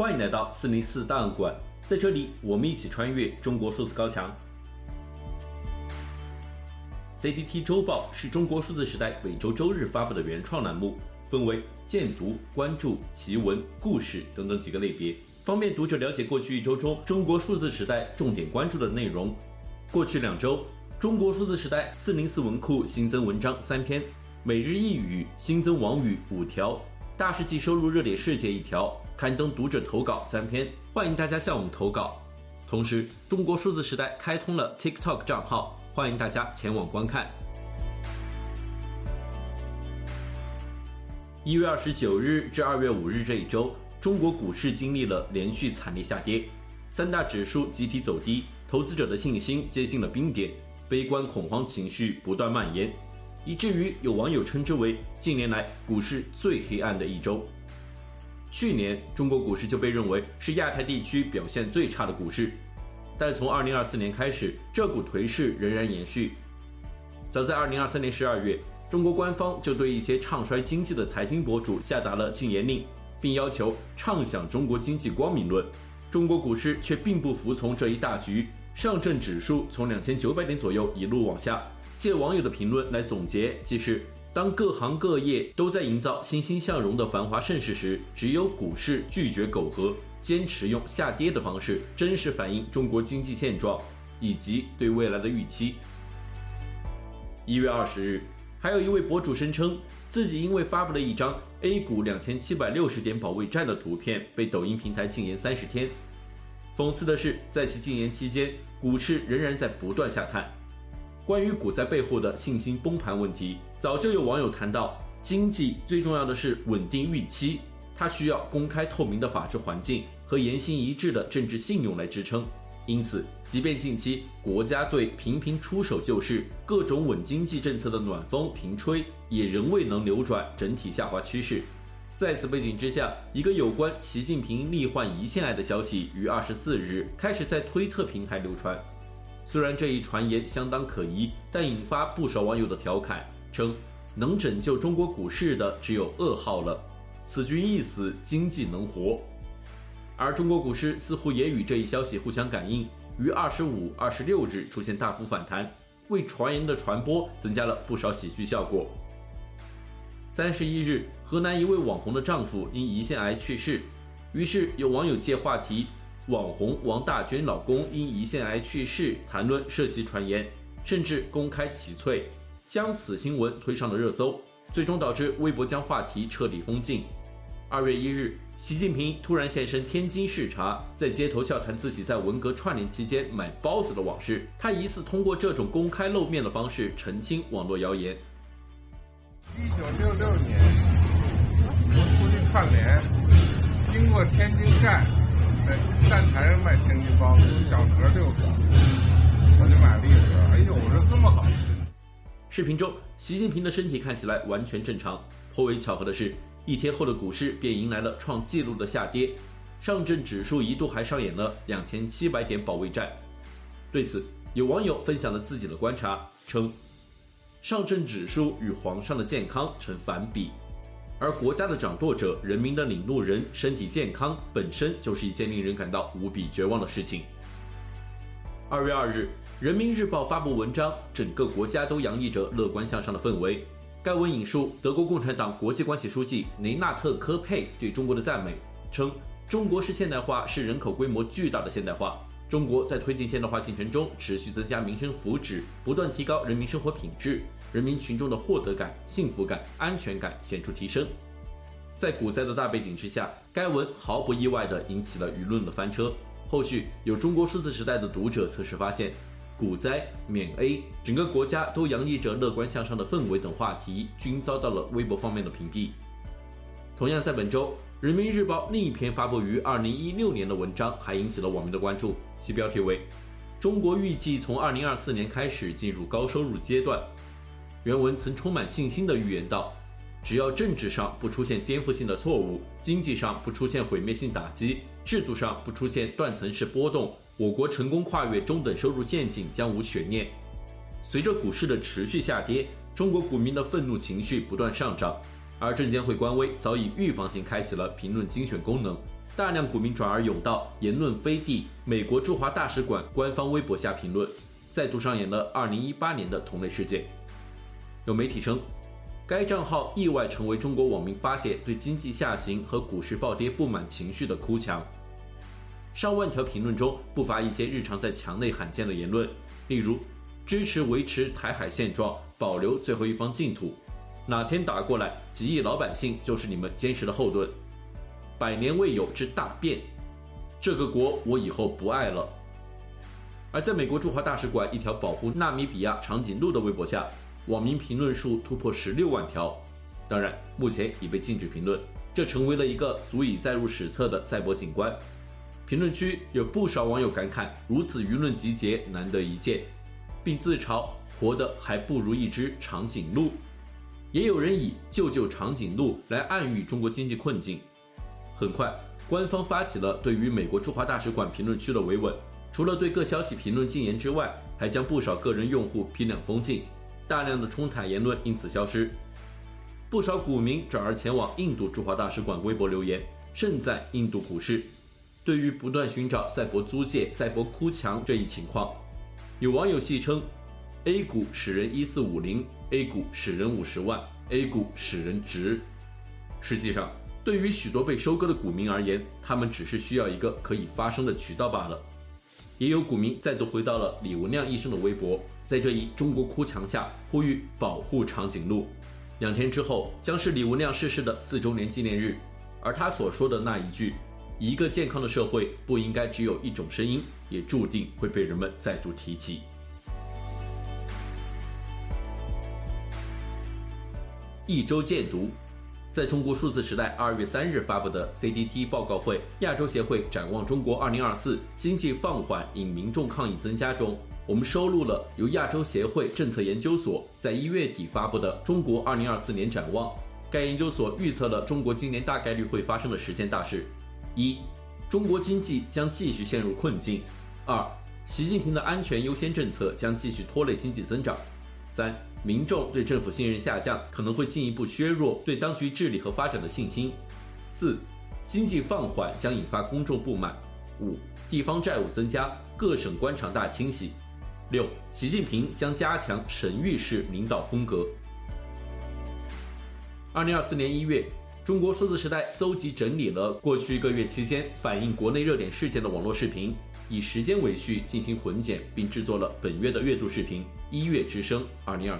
欢迎来到四零四档案馆，在这里我们一起穿越中国数字高墙。CDT 周报是中国数字时代每周周日发布的原创栏目，分为荐读、关注、奇闻、故事等等几个类别，方便读者了解过去一周中中国数字时代重点关注的内容。过去两周，中国数字时代四零四文库新增文章三篇，每日一语新增网语五条，大事记收录热点事件一条，刊登读者投稿三篇，欢迎大家向我们投稿。同时，中国数字时代开通了 TikTok 账号。欢迎大家前往观看。一月二十九日至二月五日这一周，中国股市经历了连续惨烈下跌，三大指数集体走低，投资者的信心接近了冰点，悲观恐慌情绪不断蔓延，以至于有网友称之为近年来股市最黑暗的一周。去年，中国股市就被认为是亚太地区表现最差的股市。但从二零二四年开始，这股颓势仍然延续。早在二零二三年十二月，中国官方就对一些唱衰经济的财经博主下达了禁言令，并要求唱响中国经济光明论。中国股市却并不服从这一大局，上证指数从两千九百点左右一路往下。借网友的评论来总结，即是当各行各业都在营造欣欣向荣的繁华盛世时，只有股市拒绝苟合。坚持用下跌的方式，真实反映中国经济现状以及对未来的预期。一月二十日，还有一位博主声称自己因为发布了一张 A 股两千七百六十点保卫战的图片，被抖音平台禁言三十天。讽刺的是，在其禁言期间，股市仍然在不断下探。关于股灾背后的信心崩盘问题，早就有网友谈到，经济最重要的是稳定预期。它需要公开透明的法治环境和言行一致的政治信用来支撑，因此，即便近期国家队频频出手救市，各种稳经济政策的暖风频吹，也仍未能扭转整体下滑趋势。在此背景之下，一个有关习近平罹患胰腺癌的消息于二十四日开始在推特平台流传。虽然这一传言相当可疑，但引发不少网友的调侃，称能拯救中国股市的只有噩耗了。此君一死，经济能活。而中国股市似乎也与这一消息互相感应，于二十五、二十六日出现大幅反弹，为传言的传播增加了不少喜剧效果。三十一日，河南一位网红的丈夫因胰腺癌去世，于是有网友借话题“网红王大娟老公因胰腺癌去世”谈论涉袭传言，甚至公开辞萃，将此新闻推上了热搜。最终导致微博将话题彻底封禁。二月一日，习近平突然现身天津视察，在街头笑谈自己在文革串联期间买包子的往事。他疑似通过这种公开露面的方式澄清网络谣言。一九六六年，我出去串联，经过天津站，站台上卖天津包子，小盒六个，我就买了一盒。哎呦，我说这么好吃。视频中，习近平的身体看起来完全正常。颇为巧合的是，一天后的股市便迎来了创纪录的下跌，上证指数一度还上演了两千七百点保卫战。对此，有网友分享了自己的观察，称上证指数与皇上的健康成反比，而国家的掌舵者、人民的领路人身体健康本身就是一件令人感到无比绝望的事情。二月二日。人民日报发布文章，整个国家都洋溢着乐观向上的氛围。该文引述德国共产党国际关系书记雷纳特·科佩对中国的赞美，称中国式现代化是人口规模巨大的现代化。中国在推进现代化进程中持续增加民生福祉，不断提高人民生活品质，人民群众的获得感、幸福感、安全感显著提升。在股灾的大背景之下，该文毫不意外地引起了舆论的翻车。后续有中国数字时代的读者测试发现。股灾免 A，整个国家都洋溢着乐观向上的氛围等话题均遭到了微博方面的屏蔽。同样在本周，人民日报另一篇发布于二零一六年的文章还引起了网民的关注，其标题为“中国预计从二零二四年开始进入高收入阶段”。原文曾充满信心地预言道：“只要政治上不出现颠覆性的错误，经济上不出现毁灭性打击，制度上不出现断层式波动。”我国成功跨越中等收入陷阱将无悬念。随着股市的持续下跌，中国股民的愤怒情绪不断上涨，而证监会官微早已预防性开启了评论精选功能，大量股民转而涌到言论飞地美国驻华大使馆官方微博下评论，再度上演了2018年的同类事件。有媒体称，该账号意外成为中国网民发泄对经济下行和股市暴跌不满情绪的哭墙。上万条评论中不乏一些日常在墙内罕见的言论，例如支持维持台海现状，保留最后一方净土，哪天打过来，几亿老百姓就是你们坚实的后盾，百年未有之大变，这个国我以后不爱了。而在美国驻华大使馆一条保护纳米比亚长颈鹿的微博下，网民评论数突破十六万条，当然目前已被禁止评论，这成为了一个足以载入史册的赛博景观。评论区有不少网友感慨，如此舆论集结难得一见，并自嘲活得还不如一只长颈鹿。也有人以救救长颈鹿来暗喻中国经济困境。很快，官方发起了对于美国驻华大使馆评论区的维稳，除了对各消息评论禁言之外，还将不少个人用户批量封禁，大量的冲塔言论因此消失。不少股民转而前往印度驻华大使馆微博留言，盛赞印度股市。对于不断寻找赛博租界、赛博哭墙这一情况，有网友戏称：“A 股使人一四五零，A 股使人五十万，A 股使人值。”实际上，对于许多被收割的股民而言，他们只是需要一个可以发声的渠道罢了。也有股民再度回到了李文亮医生的微博，在这一中国哭墙下呼吁保护长颈鹿。两天之后将是李文亮逝世的四周年纪念日，而他所说的那一句。一个健康的社会不应该只有一种声音，也注定会被人们再度提起。一周见读，在中国数字时代二月三日发布的 CDT 报告会亚洲协会展望中国二零二四经济放缓引民众抗议增加中，我们收录了由亚洲协会政策研究所在一月底发布的《中国二零二四年展望》。该研究所预测了中国今年大概率会发生的十件大事。一，中国经济将继续陷入困境；二，习近平的安全优先政策将继续拖累经济增长；三，民众对政府信任下降，可能会进一步削弱对当局治理和发展的信心；四，经济放缓将引发公众不满；五，地方债务增加，各省官场大清洗；六，习近平将加强神域式领导风格。二零二四年一月。中国数字时代搜集整理了过去一个月期间反映国内热点事件的网络视频，以时间为序进行混剪，并制作了本月的月度视频《一月之声2024》。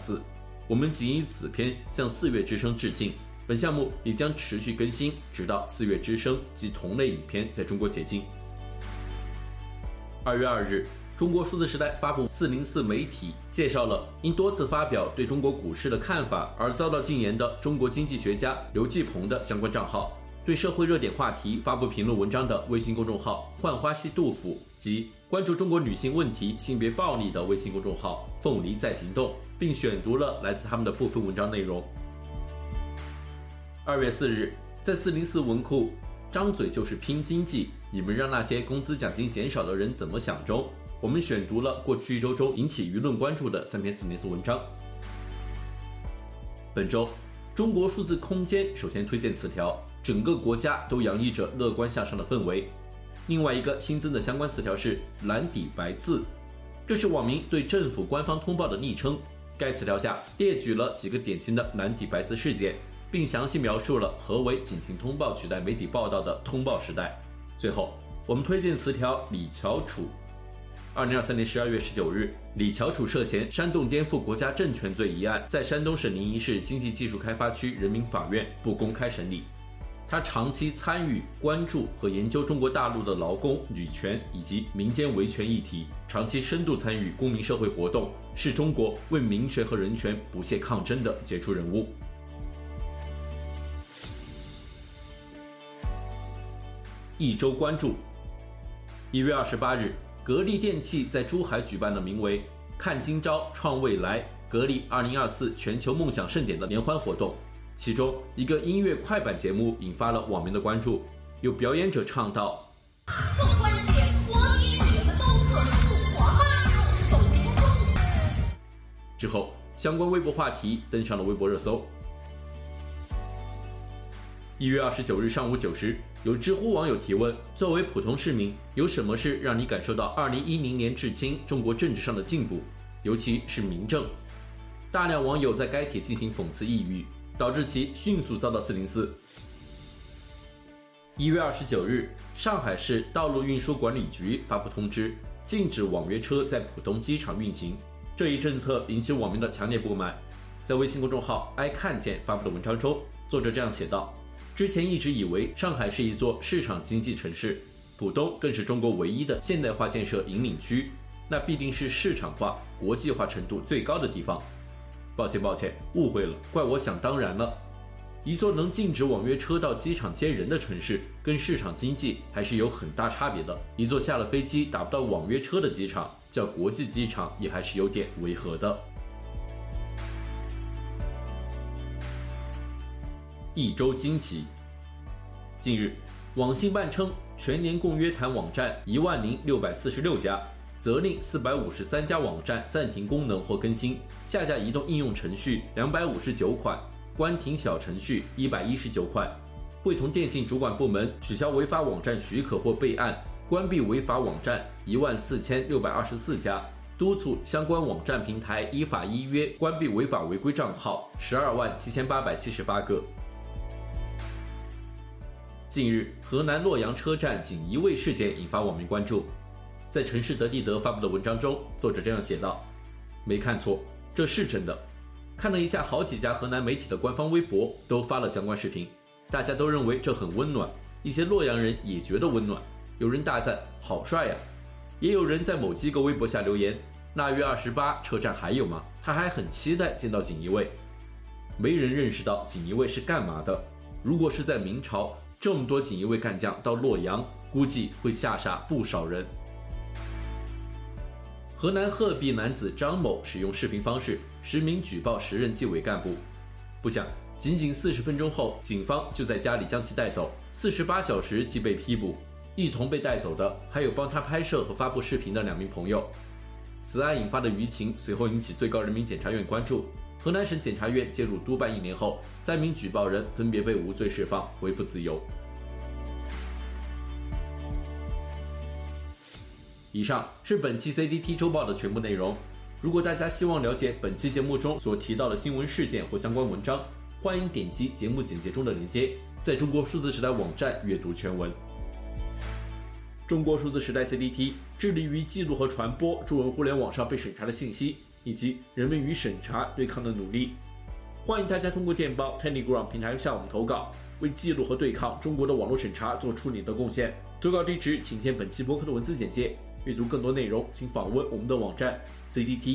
我们仅以此片向四月之声致敬。本项目也将持续更新，直到四月之声及同类影片在中国解禁。二月二日。中国数字时代发布四零四媒体介绍了因多次发表对中国股市的看法而遭到禁言的中国经济学家刘继鹏的相关账号，对社会热点话题发布评论文章的微信公众号“浣花溪杜甫”及关注中国女性问题、性别暴力的微信公众号“凤梨在行动”，并选读了来自他们的部分文章内容。二月四日，在四零四文库“张嘴就是拼经济，你们让那些工资奖金减少的人怎么想”中。我们选读了过去一周中引起舆论关注的三篇四零四文章。本周，中国数字空间首先推荐词条，整个国家都洋溢着乐观向上的氛围。另外一个新增的相关词条是蓝底白字，这是网民对政府官方通报的昵称。该词条下列举了几个典型的蓝底白字事件，并详细描述了何为警情通报取代媒体报道的通报时代。最后，我们推荐词条李翘楚。二零二三年十二月十九日，李翘楚涉嫌煽动颠覆国家政权罪一案，在山东省临沂市经济技术开发区人民法院不公开审理。他长期参与、关注和研究中国大陆的劳工、女权以及民间维权议题，长期深度参与公民社会活动，是中国为民权和人权不懈抗争的杰出人物。一周关注，一月二十八日。格力电器在珠海举办了名为“看今朝创未来”格力2024全球梦想盛典的联欢活动，其中一个音乐快板节目引发了网民的关注。有表演者唱道：“这么关键，我比你们都特殊，我妈就是董明珠。”之后，相关微博话题登上了微博热搜。一月二十九日上午九时，有知乎网友提问：作为普通市民，有什么事让你感受到二零一零年至今中国政治上的进步，尤其是民政？大量网友在该帖进行讽刺抑郁，导致其迅速遭到四零四。一月二十九日，上海市道路运输管理局发布通知，禁止网约车在浦东机场运行。这一政策引起网民的强烈不满。在微信公众号“爱看见”发布的文章中，作者这样写道：“之前一直以为上海是一座市场经济城市，浦东更是中国唯一的现代化建设引领区，那必定是市场化、国际化程度最高的地方。”抱歉，抱歉，误会了，怪我想当然了。一座能禁止网约车到机场接人的城市，跟市场经济还是有很大差别的。一座下了飞机打不到网约车的机场，叫国际机场，也还是有点违和的。一周惊奇。近日，网信办称，全年共约谈网站一万零六百四十六家。责令四百五十三家网站暂停功能或更新，下架移动应用程序两百五十九款，关停小程序一百一十九款，会同电信主管部门取消违法网站许可或备案，关闭违法网站一万四千六百二十四家，督促相关网站平台依法依约关闭违法违规账号十二万七千八百七十八个。近日，河南洛阳车站锦衣卫事件引发网民关注。在城市德地德发布的文章中，作者这样写道：“没看错，这是真的。看了一下好几家河南媒体的官方微博，都发了相关视频，大家都认为这很温暖，一些洛阳人也觉得温暖。有人大赞好帅呀，也有人在某机构微博下留言：腊月二十八车站还有吗？他还很期待见到锦衣卫。没人认识到锦衣卫是干嘛的。如果是在明朝，这么多锦衣卫干将到洛阳，估计会吓傻不少人。”河南鹤壁男子张某使用视频方式实名举报时任纪委干部，不想仅仅四十分钟后，警方就在家里将其带走，四十八小时即被批捕。一同被带走的还有帮他拍摄和发布视频的两名朋友。此案引发的舆情随后引起最高人民检察院关注。河南省检察院介入督办一年后，三名举报人分别被无罪释放，恢复自由。以上是本期 CDT 周报的全部内容。如果大家希望了解本期节目中所提到的新闻事件或相关文章，欢迎点击节目简介中的链接，在中国数字时代网站阅读全文。中国数字时代 CDT 致力于记录和传播中文互联网上被审查的信息，以及人们与审查对抗的努力。欢迎大家通过电报 Telegram 平台向我们投稿，为记录和对抗中国的网络审查做出你的贡献。投稿地址请见本期播客的文字简介。阅读更多内容，请访问我们的网站 cdt.media。